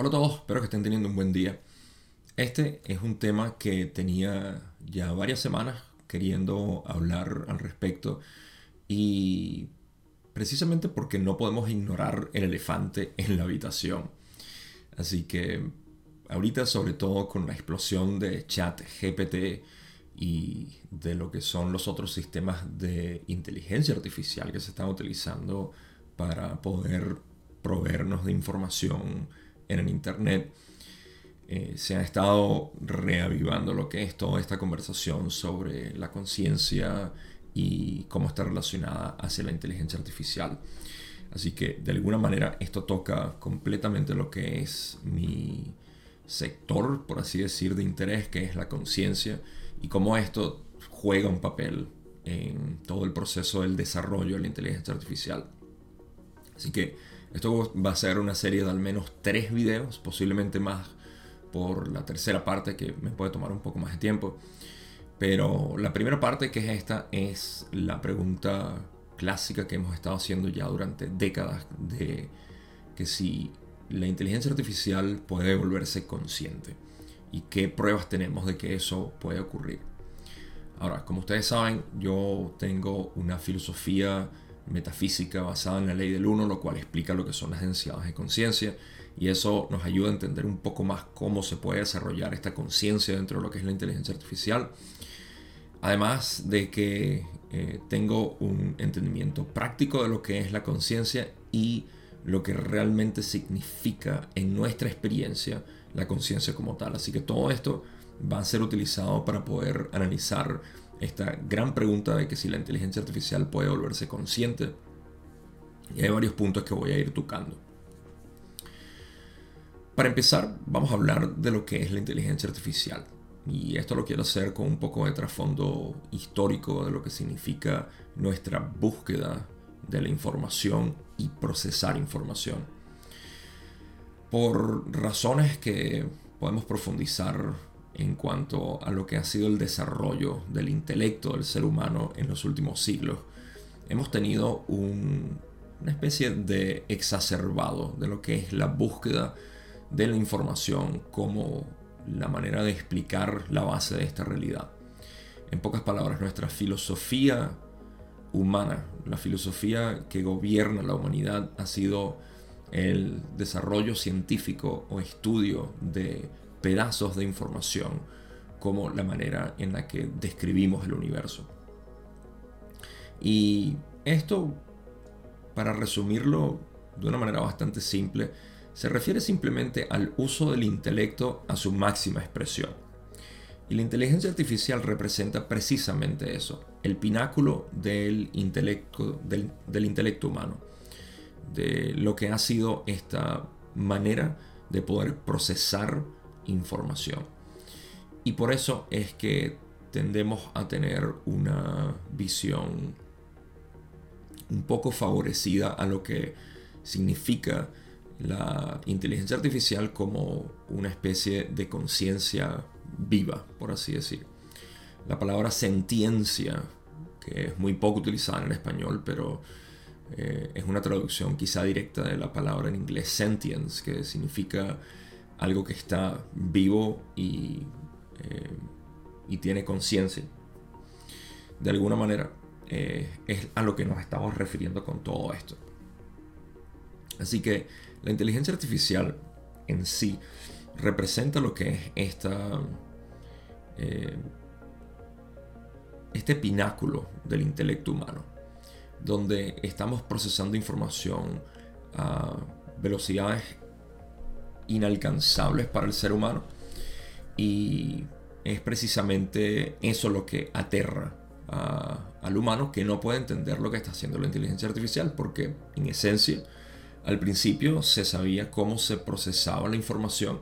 Hola a todos, espero que estén teniendo un buen día. Este es un tema que tenía ya varias semanas queriendo hablar al respecto y precisamente porque no podemos ignorar el elefante en la habitación. Así que ahorita sobre todo con la explosión de chat GPT y de lo que son los otros sistemas de inteligencia artificial que se están utilizando para poder proveernos de información en el Internet, eh, se ha estado reavivando lo que es toda esta conversación sobre la conciencia y cómo está relacionada hacia la inteligencia artificial. Así que de alguna manera esto toca completamente lo que es mi sector, por así decir, de interés, que es la conciencia, y cómo esto juega un papel en todo el proceso del desarrollo de la inteligencia artificial. Así que esto va a ser una serie de al menos tres videos, posiblemente más por la tercera parte que me puede tomar un poco más de tiempo. Pero la primera parte, que es esta, es la pregunta clásica que hemos estado haciendo ya durante décadas de que si la inteligencia artificial puede volverse consciente y qué pruebas tenemos de que eso puede ocurrir. Ahora, como ustedes saben, yo tengo una filosofía metafísica basada en la ley del uno, lo cual explica lo que son las densidades de conciencia y eso nos ayuda a entender un poco más cómo se puede desarrollar esta conciencia dentro de lo que es la inteligencia artificial. Además de que eh, tengo un entendimiento práctico de lo que es la conciencia y lo que realmente significa en nuestra experiencia la conciencia como tal. Así que todo esto va a ser utilizado para poder analizar esta gran pregunta de que si la inteligencia artificial puede volverse consciente. Y hay varios puntos que voy a ir tocando. Para empezar, vamos a hablar de lo que es la inteligencia artificial. Y esto lo quiero hacer con un poco de trasfondo histórico de lo que significa nuestra búsqueda de la información y procesar información. Por razones que podemos profundizar en cuanto a lo que ha sido el desarrollo del intelecto del ser humano en los últimos siglos. Hemos tenido una especie de exacerbado de lo que es la búsqueda de la información como la manera de explicar la base de esta realidad. En pocas palabras, nuestra filosofía humana, la filosofía que gobierna la humanidad ha sido el desarrollo científico o estudio de pedazos de información como la manera en la que describimos el universo. Y esto, para resumirlo de una manera bastante simple, se refiere simplemente al uso del intelecto a su máxima expresión. Y la inteligencia artificial representa precisamente eso, el pináculo del intelecto, del, del intelecto humano, de lo que ha sido esta manera de poder procesar información. Y por eso es que tendemos a tener una visión un poco favorecida a lo que significa la inteligencia artificial como una especie de conciencia viva, por así decir. La palabra sentiencia, que es muy poco utilizada en español, pero eh, es una traducción quizá directa de la palabra en inglés sentience, que significa algo que está vivo y, eh, y tiene conciencia. De alguna manera eh, es a lo que nos estamos refiriendo con todo esto. Así que la inteligencia artificial en sí representa lo que es esta, eh, este pináculo del intelecto humano, donde estamos procesando información a velocidades inalcanzables para el ser humano. Y es precisamente eso lo que aterra al humano que no puede entender lo que está haciendo la inteligencia artificial porque en esencia al principio se sabía cómo se procesaba la información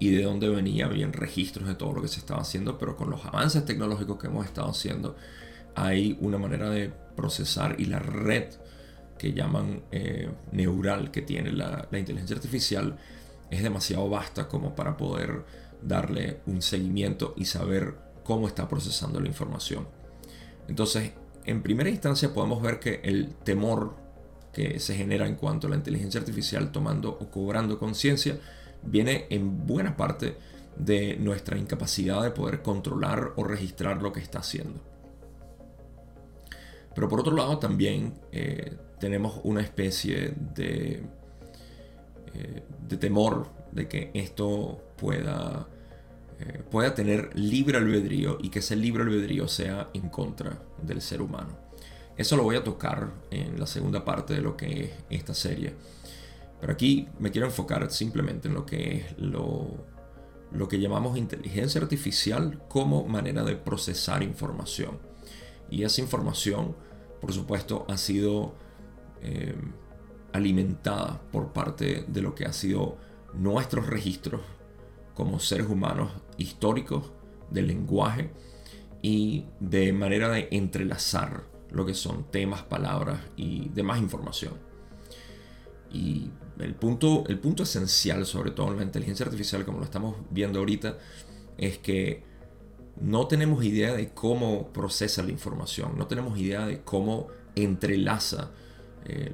y de dónde venía, bien registros de todo lo que se estaba haciendo, pero con los avances tecnológicos que hemos estado haciendo, hay una manera de procesar y la red que llaman eh, neural que tiene la, la inteligencia artificial es demasiado vasta como para poder darle un seguimiento y saber cómo está procesando la información. Entonces, en primera instancia podemos ver que el temor que se genera en cuanto a la inteligencia artificial tomando o cobrando conciencia viene en buena parte de nuestra incapacidad de poder controlar o registrar lo que está haciendo. Pero por otro lado también eh, tenemos una especie de, eh, de temor de que esto pueda, eh, pueda tener libre albedrío y que ese libre albedrío sea en contra del ser humano. Eso lo voy a tocar en la segunda parte de lo que es esta serie. Pero aquí me quiero enfocar simplemente en lo que es lo, lo que llamamos inteligencia artificial como manera de procesar información. Y esa información, por supuesto, ha sido eh, alimentada por parte de lo que ha sido nuestros registros como seres humanos históricos del lenguaje y de manera de entrelazar lo que son temas, palabras y demás información. Y el punto, el punto esencial, sobre todo en la inteligencia artificial, como lo estamos viendo ahorita, es que no tenemos idea de cómo procesa la información, no tenemos idea de cómo entrelaza eh,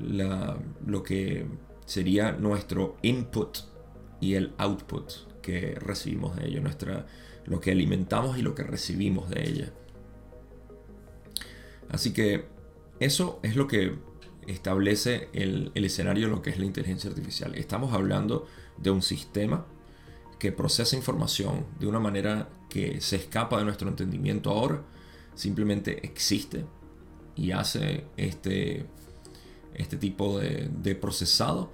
lo que sería nuestro input y el output que recibimos de ella, nuestra, lo que alimentamos y lo que recibimos de ella. Así que eso es lo que establece el, escenario de lo que es la inteligencia artificial. Estamos hablando de un sistema que procesa información de una manera que se escapa de nuestro entendimiento ahora, simplemente existe y hace este, este tipo de, procesado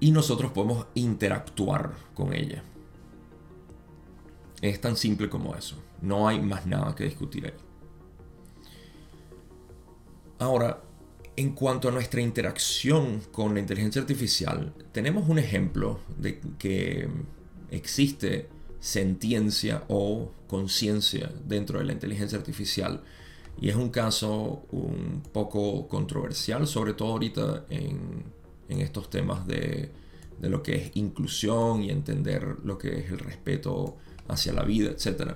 y nosotros podemos interactuar con ella. Es tan simple como eso. No hay más nada que discutir ahí. Ahora, en cuanto a nuestra interacción con la inteligencia artificial, tenemos un ejemplo de que existe sentiencia o conciencia dentro de la inteligencia artificial. Y es un caso un poco controversial, sobre todo ahorita en, estos temas de, lo que es inclusión y entender lo que es el respeto hacia la vida, etc.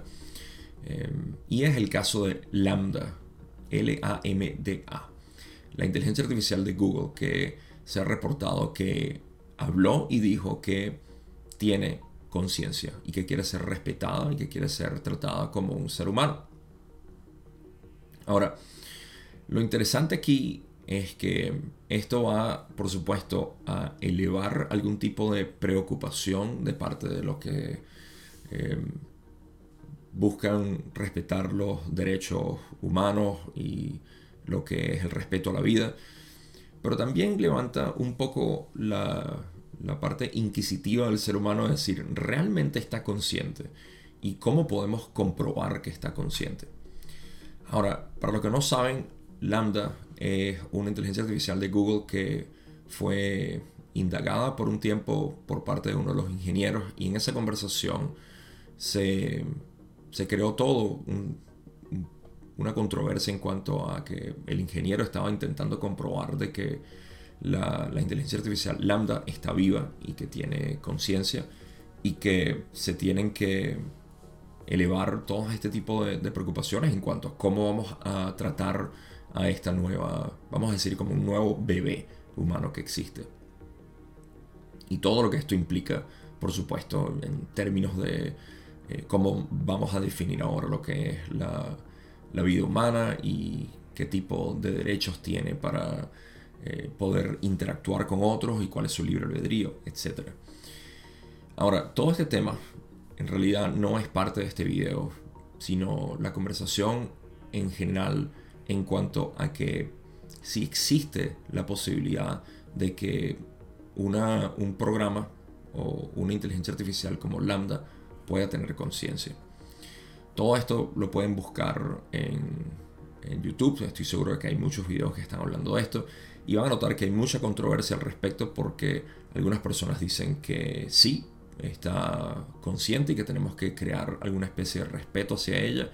Eh, y es el caso de Lambda, L-A-M-D-A, la inteligencia artificial de Google que se ha reportado que habló y dijo que tiene conciencia y que quiere ser respetada y que quiere ser tratada como un ser humano. Ahora, lo interesante aquí es que esto va, por supuesto, a elevar algún tipo de preocupación de parte de los que eh, buscan respetar los derechos humanos y lo que es el respeto a la vida, pero también levanta un poco la, parte inquisitiva del ser humano, es decir, ¿realmente está consciente? ¿Y cómo podemos comprobar que está consciente? Ahora, para los que no saben, Lambda es una inteligencia artificial de Google que fue indagada por un tiempo por parte de uno de los ingenieros y en esa conversación se se creó todo una controversia en cuanto a que el ingeniero estaba intentando comprobar de que la, inteligencia artificial lambda está viva y que tiene conciencia y que se tienen que elevar todo este tipo de, preocupaciones en cuanto a cómo vamos a tratar a esta nueva, vamos a decir como un nuevo bebé humano que existe. Y todo lo que esto implica, por supuesto, en términos de eh, cómo vamos a definir ahora lo que es la, vida humana y qué tipo de derechos tiene para eh, poder interactuar con otros y cuál es su libre albedrío, etc. Ahora, todo este tema en realidad no es parte de este video, sino la conversación en general en cuanto a que si existe la posibilidad de que una, un programa o una inteligencia artificial como Lambda pueda tener conciencia. Todo esto lo pueden buscar en, YouTube, estoy seguro de que hay muchos videos que están hablando de esto y van a notar que hay mucha controversia al respecto porque algunas personas dicen que sí, está consciente y que tenemos que crear alguna especie de respeto hacia ella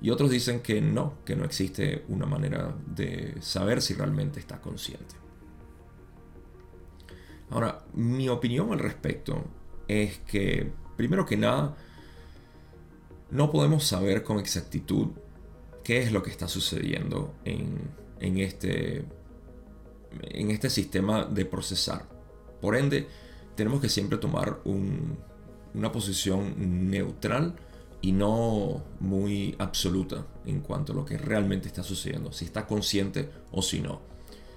y otros dicen que no, que no existe una manera de saber si realmente está consciente. Ahora, mi opinión al respecto es que Primero que nada, no podemos saber con exactitud qué es lo que está sucediendo en, este, en este sistema de procesar. Por ende, tenemos que siempre tomar una posición neutral y no muy absoluta en cuanto a lo que realmente está sucediendo, si está consciente o si no,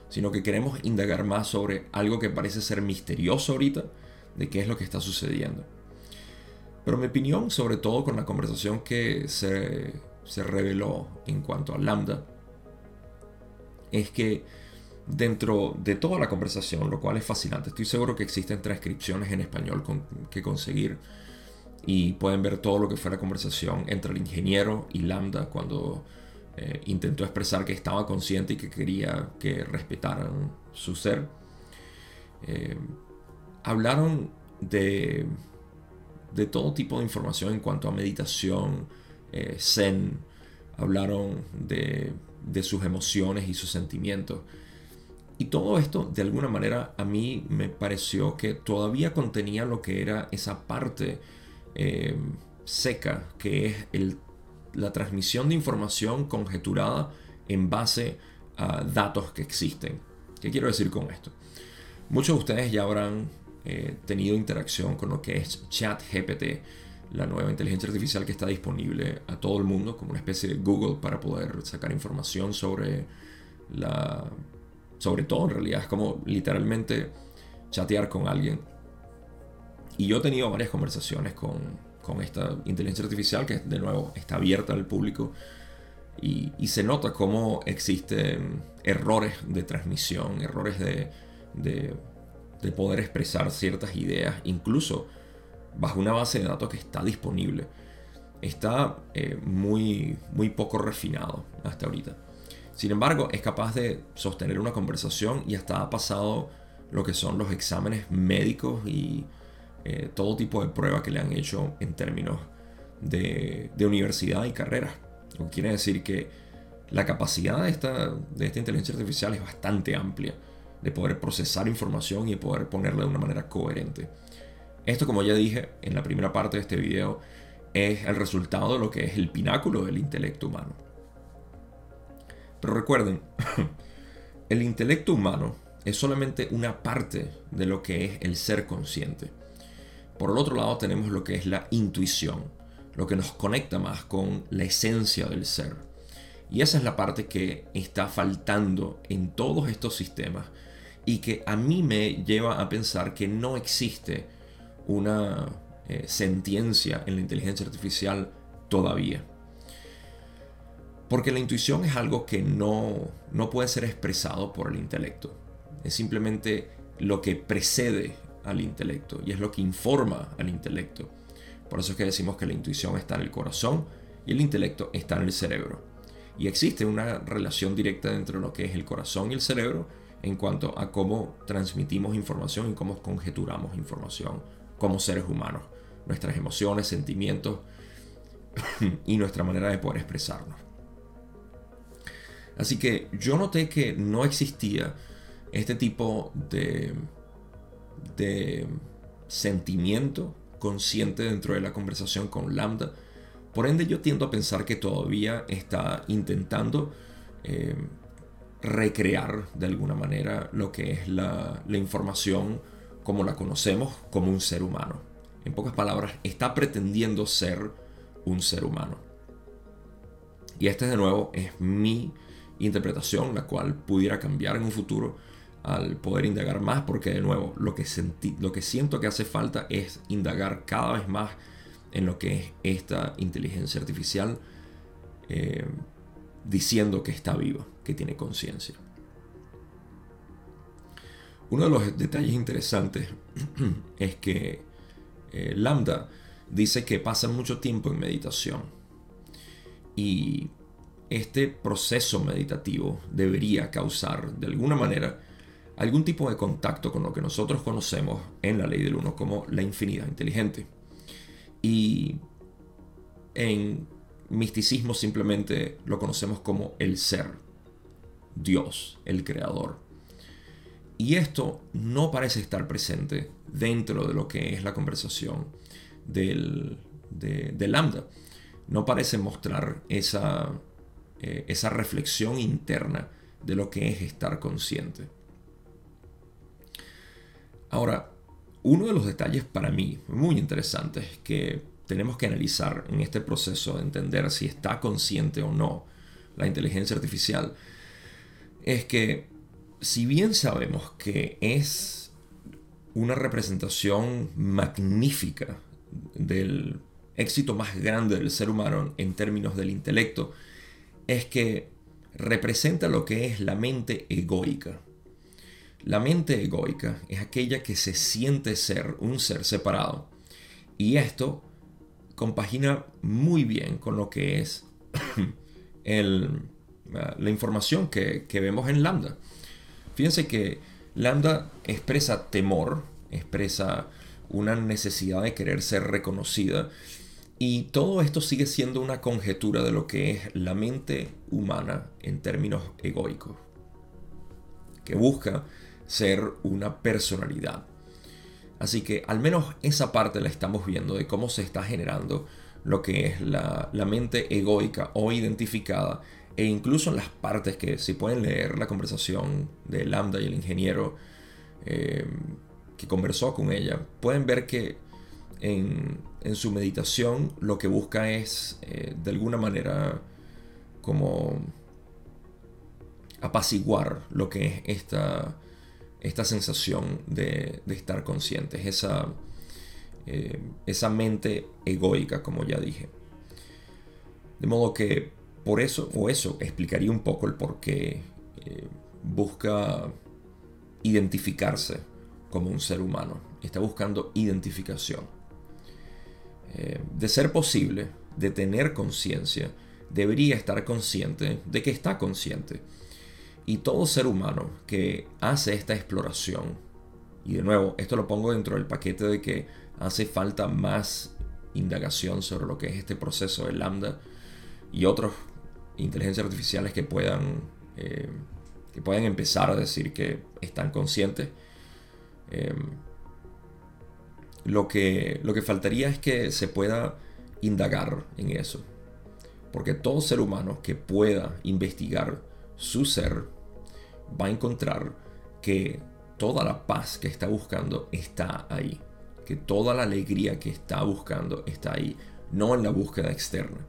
sino que queremos indagar más sobre algo que parece ser misterioso ahorita, de qué es lo que está sucediendo. Pero mi opinión, sobre todo con la conversación que se, se reveló en cuanto a Lambda, es que dentro de toda la conversación, lo cual es fascinante, estoy seguro que existen transcripciones en español que conseguir y pueden ver todo lo que fue la conversación entre el ingeniero y Lambda cuando eh, intentó expresar que estaba consciente y que quería que respetaran su ser. Eh, hablaron de, de todo tipo de información en cuanto a meditación, eh, zen, hablaron de, de sus emociones y sus sentimientos. Y todo esto, de alguna manera, a mí me pareció que todavía contenía lo que era esa parte eh, seca, que es la transmisión de información conjeturada en base a datos que existen. ¿Qué quiero decir con esto? Muchos de ustedes ya habrán eh, tenido interacción con lo que es ChatGPT, la nueva inteligencia artificial que está disponible a todo el mundo como una especie de Google para poder sacar información sobre la sobre todo en realidad es como literalmente chatear con alguien y yo he tenido varias conversaciones con, con esta inteligencia artificial que de nuevo está abierta al público y, se nota cómo existen errores de transmisión, errores de, de, de, poder expresar ciertas ideas, incluso bajo una base de datos que está disponible. Está eh, muy, muy poco refinado hasta ahorita. Sin embargo, es capaz de sostener una conversación y hasta ha pasado lo que son los exámenes médicos y eh, todo tipo de pruebas que le han hecho en términos de, universidad y carrera. Lo que quiere decir que la capacidad de esta, de esta inteligencia artificial es bastante amplia, de poder procesar información y poder ponerla de una manera coherente. Esto, como ya dije en la primera parte de este video, es el resultado de lo que es el pináculo del intelecto humano. Pero recuerden, el intelecto humano es solamente una parte de lo que es el ser consciente. Por el otro lado tenemos lo que es la intuición, lo que nos conecta más con la esencia del ser. Y esa es la parte que está faltando en todos estos sistemas y que a mí me lleva a pensar que no existe una eh, sentiencia en la inteligencia artificial todavía. Porque la intuición es algo que no, no puede ser expresado por el intelecto. Es simplemente lo que precede al intelecto y es lo que informa al intelecto. Por eso es que decimos que la intuición está en el corazón y el intelecto está en el cerebro. Y existe una relación directa entre lo que es el corazón y el cerebro en cuanto a cómo transmitimos información y cómo conjeturamos información como seres humanos, nuestras emociones, sentimientos y nuestra manera de poder expresarnos. Así que yo noté que no existía este tipo de de sentimiento consciente dentro de la conversación con Lambda. Por ende, yo tiendo a pensar que todavía está intentando eh, recrear de alguna manera lo que es la, la información como la conocemos como un ser humano. En pocas palabras, está pretendiendo ser un ser humano. Y esta de nuevo es mi interpretación, la cual pudiera cambiar en un futuro al poder indagar más, porque de nuevo, lo que, lo que siento que hace falta es indagar cada vez más en lo que es esta inteligencia artificial, eh, diciendo que está viva, que tiene conciencia. Uno de los detalles interesantes es que eh, Lambda dice que pasa mucho tiempo en meditación. Y este proceso meditativo debería causar de alguna manera algún tipo de contacto con lo que nosotros conocemos en la ley del uno como la infinidad inteligente. Y en misticismo simplemente lo conocemos como el ser, Dios, el creador. Y esto no parece estar presente dentro de lo que es la conversación del, de, Lambda. No parece mostrar esa, eh, esa reflexión interna de lo que es estar consciente. Ahora, uno de los detalles para mí muy interesantes que tenemos que analizar en este proceso de entender si está consciente o no la inteligencia artificial es que si bien sabemos que es una representación magnífica del éxito más grande del ser humano en términos del intelecto, es que representa lo que es la mente egoica. La mente egoica es aquella que se siente ser un ser separado. Y esto compagina muy bien con lo que es la información que, que vemos en Lambda. Fíjense que Lambda expresa temor, expresa una necesidad de querer ser reconocida. Y todo esto sigue siendo una conjetura de lo que es la mente humana en términos egoicos, que busca ser una personalidad. Así que al menos esa parte la estamos viendo de cómo se está generando lo que es la, mente egoica o identificada e incluso en las partes que si pueden leer la conversación de Lambda y el ingeniero eh, que conversó con ella, pueden ver que en, su meditación lo que busca es eh, de alguna manera como apaciguar lo que es esta, esta sensación de, estar conscientes, esa, eh, esa mente egoica, como ya dije. De modo que por eso, o eso explicaría un poco el por qué eh, busca identificarse como un ser humano. Está buscando identificación. Eh, de ser posible, de tener conciencia, debería estar consciente de que está consciente. Y todo ser humano que hace esta exploración, y de nuevo, esto lo pongo dentro del paquete de que hace falta más indagación sobre lo que es este proceso de lambda y otras inteligencias artificiales que puedan, eh, que puedan empezar a decir que están conscientes Em, lo, que, lo que faltaría es que se pueda indagar en eso. Porque todo ser humano que pueda investigar su ser va a encontrar que toda la paz que está buscando está ahí. Que toda la alegría que está buscando está ahí. No en la búsqueda externa.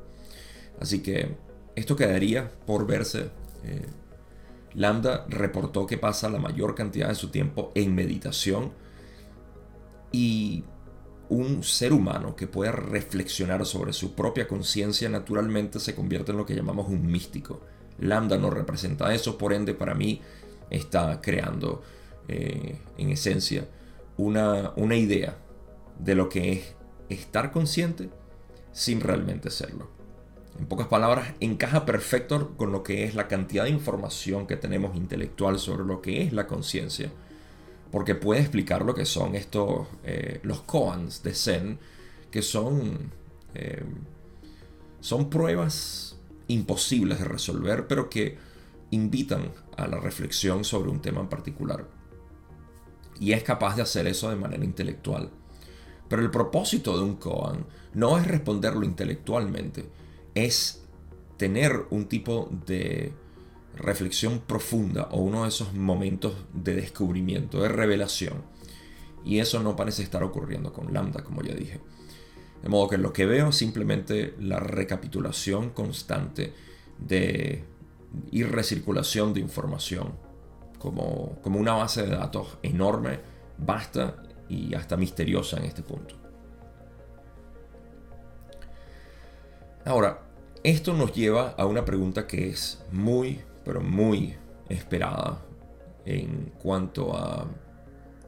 Así que esto quedaría por verse. Eh, Lambda reportó que pasa la mayor cantidad de su tiempo en meditación y un ser humano que pueda reflexionar sobre su propia conciencia naturalmente se convierte en lo que llamamos un místico. Lambda no representa eso, por ende para mí está creando eh, en esencia una, una idea de lo que es estar consciente sin realmente serlo en pocas palabras, encaja perfecto con lo que es la cantidad de información que tenemos intelectual sobre lo que es la conciencia. Porque puede explicar lo que son estos, eh, los koans de Zen, que son, eh, son pruebas imposibles de resolver, pero que invitan a la reflexión sobre un tema en particular. Y es capaz de hacer eso de manera intelectual. Pero el propósito de un koan no es responderlo intelectualmente, es tener un tipo de reflexión profunda o uno de esos momentos de descubrimiento, de revelación. Y eso no parece estar ocurriendo con Lambda, como ya dije. De modo que lo que veo es simplemente la recapitulación constante de y recirculación de información como, como una base de datos enorme, vasta y hasta misteriosa en este punto. Ahora, esto nos lleva a una pregunta que es muy, pero muy esperada en cuanto a,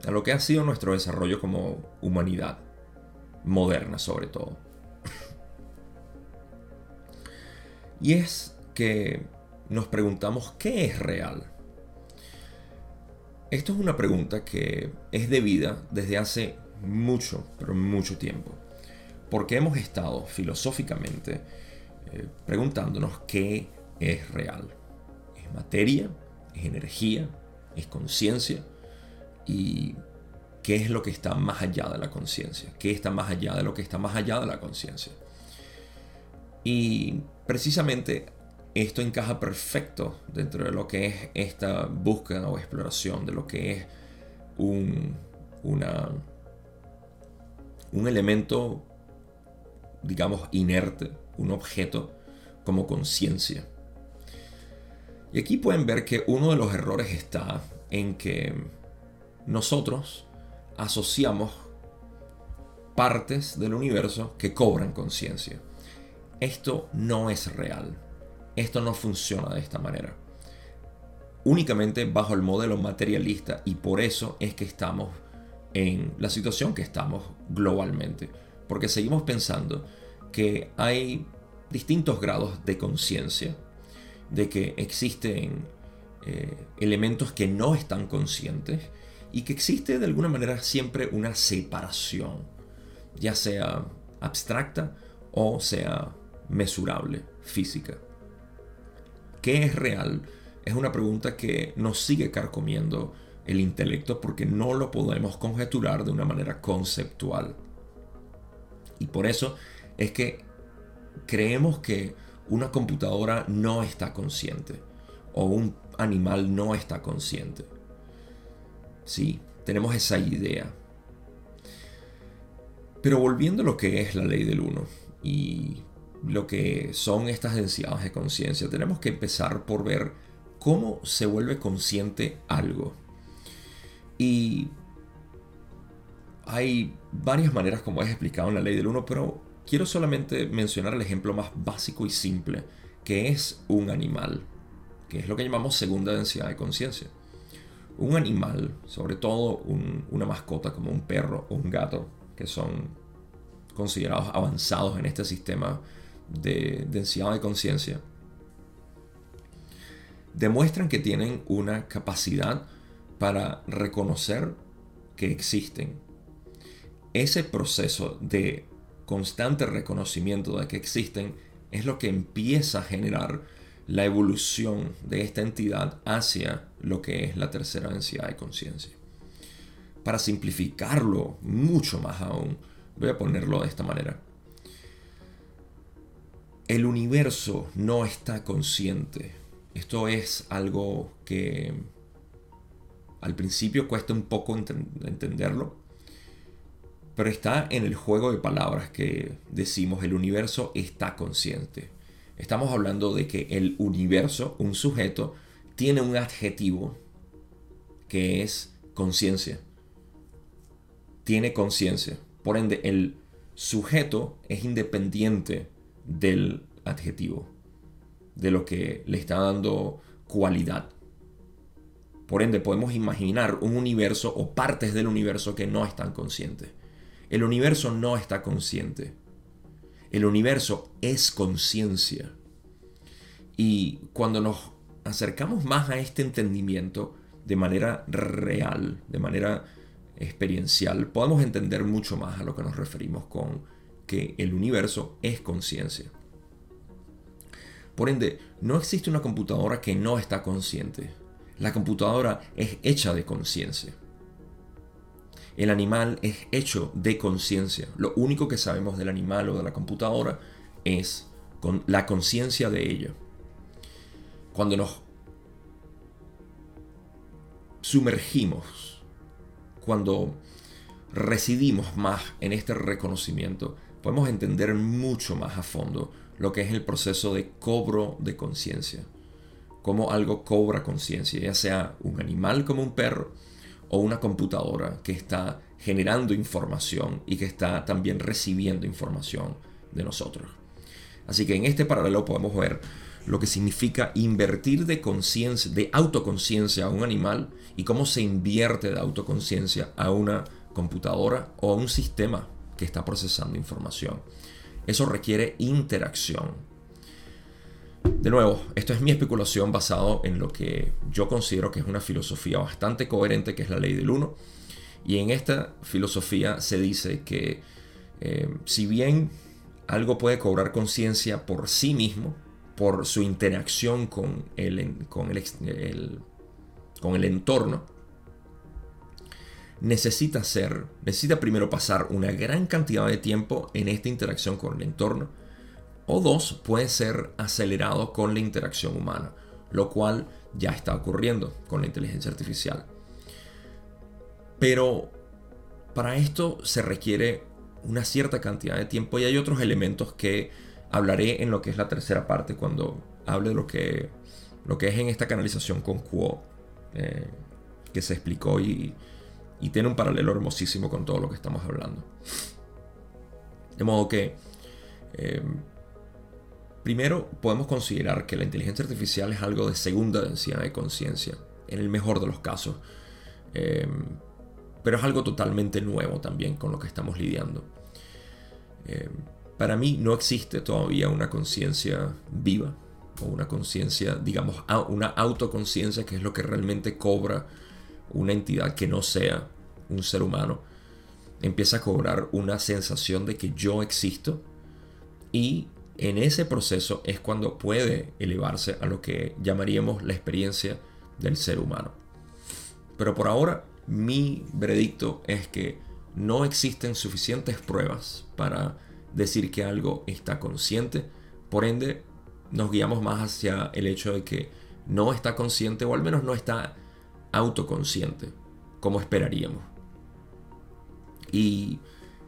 a lo que ha sido nuestro desarrollo como humanidad, moderna sobre todo. Y es que nos preguntamos qué es real. Esto es una pregunta que es debida desde hace mucho, pero mucho tiempo. Porque hemos estado filosóficamente eh, preguntándonos qué es real. ¿Es materia? ¿Es energía? ¿Es conciencia? ¿Y qué es lo que está más allá de la conciencia? ¿Qué está más allá de lo que está más allá de la conciencia? Y precisamente esto encaja perfecto dentro de lo que es esta búsqueda o exploración de lo que es una un elemento, digamos, inerte, un objeto como conciencia. Y aquí pueden ver que uno de los errores está en que nosotros asociamos partes del universo que cobran conciencia. Esto no es real. Esto no funciona de esta manera. Únicamente bajo el modelo materialista y por eso es que estamos en la situación que estamos globalmente. Porque seguimos pensando que hay distintos grados de conciencia, de que existen eh, elementos que no están conscientes y que existe de alguna manera siempre una separación, ya sea abstracta o sea mesurable, física. ¿Qué es real? Es una pregunta que nos sigue carcomiendo el intelecto porque no lo podemos conjeturar de una manera conceptual. Y por eso es que creemos que una computadora no está consciente o un animal no está consciente. Sí, tenemos esa idea. Pero volviendo a lo que es la ley del uno y lo que son estas densidades de conciencia, tenemos que empezar por ver cómo se vuelve consciente algo. Y hay varias maneras como es explicado en la ley del uno, pero quiero solamente mencionar el ejemplo más básico y simple, que es un animal, que es lo que llamamos segunda densidad de conciencia. Un animal, sobre todo una mascota como un perro o un gato, que son considerados avanzados en este sistema de densidad de conciencia, demuestran que tienen una capacidad para reconocer que existen. Ese proceso de constante reconocimiento de que existen es lo que empieza a generar la evolución de esta entidad hacia lo que es la tercera densidad de conciencia. Para simplificarlo mucho más aún, voy a ponerlo de esta manera. El universo no está consciente. Esto es algo que al principio cuesta un poco entenderlo, pero está en el juego de palabras que decimos el universo está consciente. Estamos hablando de que el universo, un sujeto, tiene un adjetivo que es conciencia. Tiene conciencia. Por ende, el sujeto es independiente del adjetivo, de lo que le está dando cualidad. Por ende, podemos imaginar un universo o partes del universo que no están conscientes. El universo no está consciente. El universo es conciencia. Y cuando nos acercamos más a este entendimiento de manera real, de manera experiencial, podemos entender mucho más a lo que nos referimos con que el universo es conciencia. Por ende, no existe una computadora que no está consciente. La computadora es hecha de conciencia. El animal es hecho de conciencia. Lo único que sabemos del animal o de la computadora es con la conciencia de ello. Cuando nos sumergimos, cuando residimos más en este reconocimiento, podemos entender mucho más a fondo lo que es el proceso de cobro de conciencia. Cómo algo cobra conciencia, ya sea un animal como un perro, o una computadora que está generando información y que está también recibiendo información de nosotros. Así que en este paralelo podemos ver lo que significa invertir de conciencia, de autoconciencia a un animal y cómo se invierte de autoconciencia a una computadora o a un sistema que está procesando información. Eso requiere interacción. De nuevo, esto es mi especulación basado en lo que yo considero que es una filosofía bastante coherente, que es la ley del uno. Y en esta filosofía se dice que eh, si bien algo puede cobrar conciencia por sí mismo, por su interacción con el, con el, con el entorno, necesita ser, necesita primero pasar una gran cantidad de tiempo en esta interacción con el entorno o dos, puede ser acelerado con la interacción humana, lo cual ya está ocurriendo con la inteligencia artificial. Pero para esto se requiere una cierta cantidad de tiempo y hay otros elementos que hablaré en lo que es la tercera parte cuando hable de lo que, lo que es en esta canalización con Quo eh, que se explicó y, tiene un paralelo hermosísimo con todo lo que estamos hablando. De modo que, eh, primero, podemos considerar que la inteligencia artificial es algo de segunda densidad de conciencia, en el mejor de los casos. Eh, pero es algo totalmente nuevo también con lo que estamos lidiando. Eh, para mí no existe todavía una conciencia viva o una conciencia, digamos, una autoconciencia que es lo que realmente cobra una entidad que no sea un ser humano. Empieza a cobrar una sensación de que yo existo y en ese proceso es cuando puede elevarse a lo que llamaríamos la experiencia del ser humano. Pero por ahora mi veredicto es que no existen suficientes pruebas para decir que algo está consciente. Por ende, nos guiamos más hacia el hecho de que no está consciente o al menos no está autoconsciente como esperaríamos. Y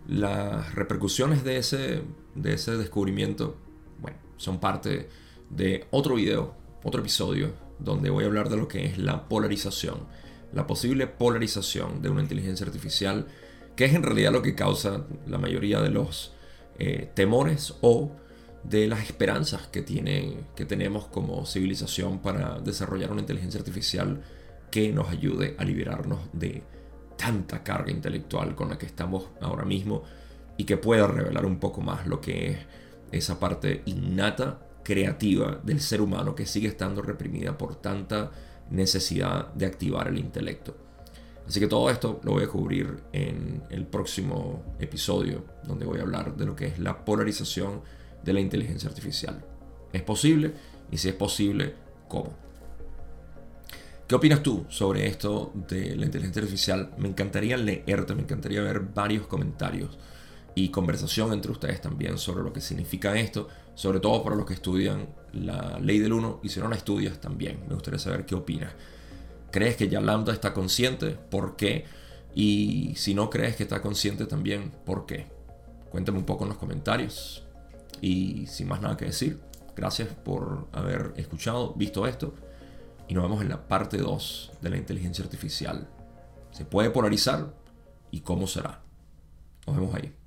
las repercusiones de ese, de ese descubrimiento, son parte de otro video, otro episodio, donde voy a hablar de lo que es la polarización la posible polarización de una inteligencia artificial, que es en realidad lo que causa la mayoría de los eh, temores o de las esperanzas que, tiene, que tenemos como civilización para desarrollar una inteligencia artificial que nos ayude a liberarnos de tanta carga intelectual con la que estamos ahora mismo y que pueda revelar un poco más lo que es esa parte innata, creativa del ser humano que sigue estando reprimida por tanta necesidad de activar el intelecto. Así que todo esto lo voy a cubrir en el próximo episodio, donde voy a hablar de lo que es la polarización de la inteligencia artificial. ¿Es posible? Y si es posible, ¿cómo? ¿Qué opinas tú sobre esto de la inteligencia artificial? Me encantaría leerte, me encantaría ver varios comentarios y conversación entre ustedes también sobre lo que significa esto, sobre todo para los que estudian la ley del 1 y si no la estudias también. Me gustaría saber qué opinas. ¿Crees que ya Lambda está consciente? ¿Por qué? Y si no crees que está consciente también, ¿por qué? Cuéntame un poco en los comentarios. Y sin más nada que decir, gracias por haber escuchado, visto esto. Y nos vemos en la parte 2 de la inteligencia artificial. ¿Se puede polarizar? ¿Y cómo será? Nos vemos ahí.